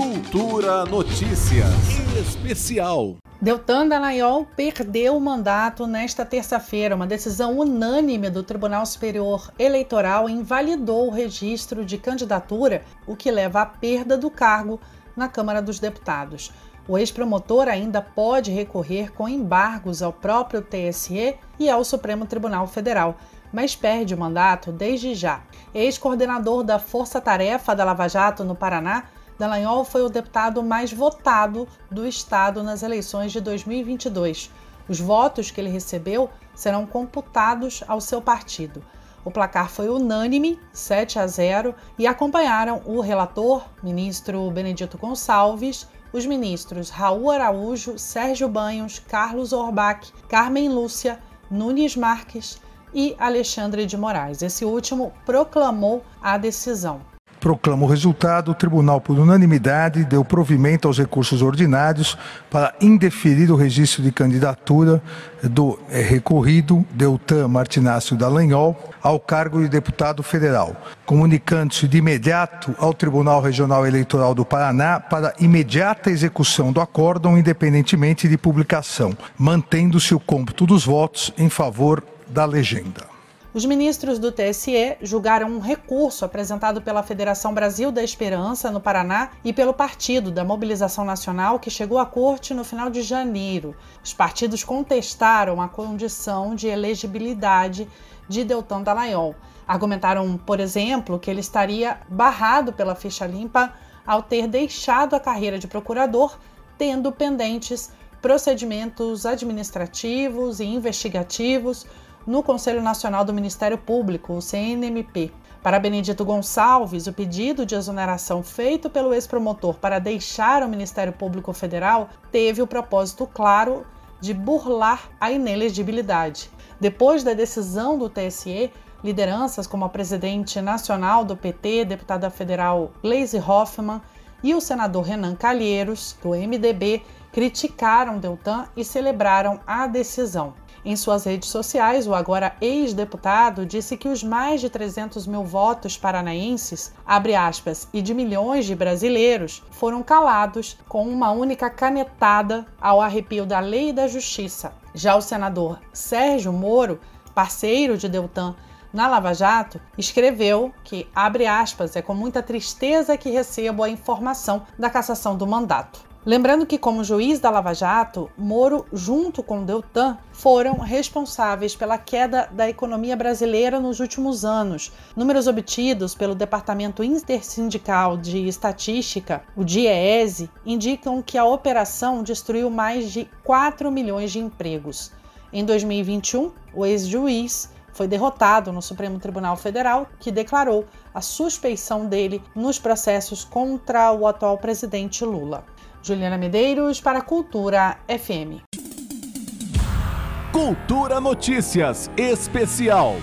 Cultura Notícias Especial. Deltan Dallagnol perdeu o mandato nesta terça-feira. Uma decisão unânime do Tribunal Superior Eleitoral invalidou o registro de candidatura, o que leva à perda do cargo na Câmara dos Deputados. O ex-promotor ainda pode recorrer com embargos ao próprio TSE e ao Supremo Tribunal Federal, mas perde o mandato desde já. Ex-coordenador da Força Tarefa da Lava Jato no Paraná, Dallagnol foi o deputado mais votado do estado nas eleições de 2022. Os votos que ele recebeu serão computados ao seu partido. O placar foi unânime, 7 a 0, e acompanharam o relator, ministro Benedito Gonçalves, os ministros Raul Araújo, Sérgio Banhos, Carlos Orbach, Carmen Lúcia, Nunes Marques e Alexandre de Moraes. Esse último proclamou a decisão proclama o resultado, o tribunal, por unanimidade, deu provimento aos recursos ordinários para indeferir o registro de candidatura do é, recorrido Deltan Martinácio Dallagnol ao cargo de deputado federal, comunicando-se de imediato ao Tribunal Regional Eleitoral do Paraná para imediata execução do acórdão, independentemente de publicação, mantendo-se o cômputo dos votos em favor da legenda. Os ministros do TSE julgaram um recurso apresentado pela Federação Brasil da Esperança, no Paraná, e pelo Partido da Mobilização Nacional, que chegou à corte no final de janeiro. Os partidos contestaram a condição de elegibilidade de Deltan Dallagnol. Argumentaram, por exemplo, que ele estaria barrado pela ficha limpa ao ter deixado a carreira de procurador, tendo pendentes procedimentos administrativos e investigativos no Conselho Nacional do Ministério Público, o CNMP. Para Benedito Gonçalves, o pedido de exoneração feito pelo ex-promotor para deixar o Ministério Público Federal teve o propósito claro de burlar a inelegibilidade. Depois da decisão do TSE, lideranças como a presidente nacional do PT, deputada federal Gleisi Hoffmann, e o senador Renan Calheiros, do MDB, criticaram Deltan e celebraram a decisão. Em suas redes sociais, o agora ex-deputado disse que os mais de 300 mil votos paranaenses, abre aspas, e de milhões de brasileiros foram calados com uma única canetada ao arrepio da lei e da justiça. Já o senador Sérgio Moro, parceiro de Deltan na Lava Jato, escreveu que, abre aspas, é com muita tristeza que recebo a informação da cassação do mandato. Lembrando que, como juiz da Lava Jato, Moro, junto com Deltan, foram responsáveis pela queda da economia brasileira nos últimos anos. Números obtidos pelo Departamento Intersindical de Estatística, o DIEESE, indicam que a operação destruiu mais de 4 milhões de empregos. Em 2021, o ex-juiz foi derrotado no Supremo Tribunal Federal, que declarou a suspeição dele nos processos contra o atual presidente Lula. Juliana Medeiros para Cultura FM. Cultura Notícias Especial.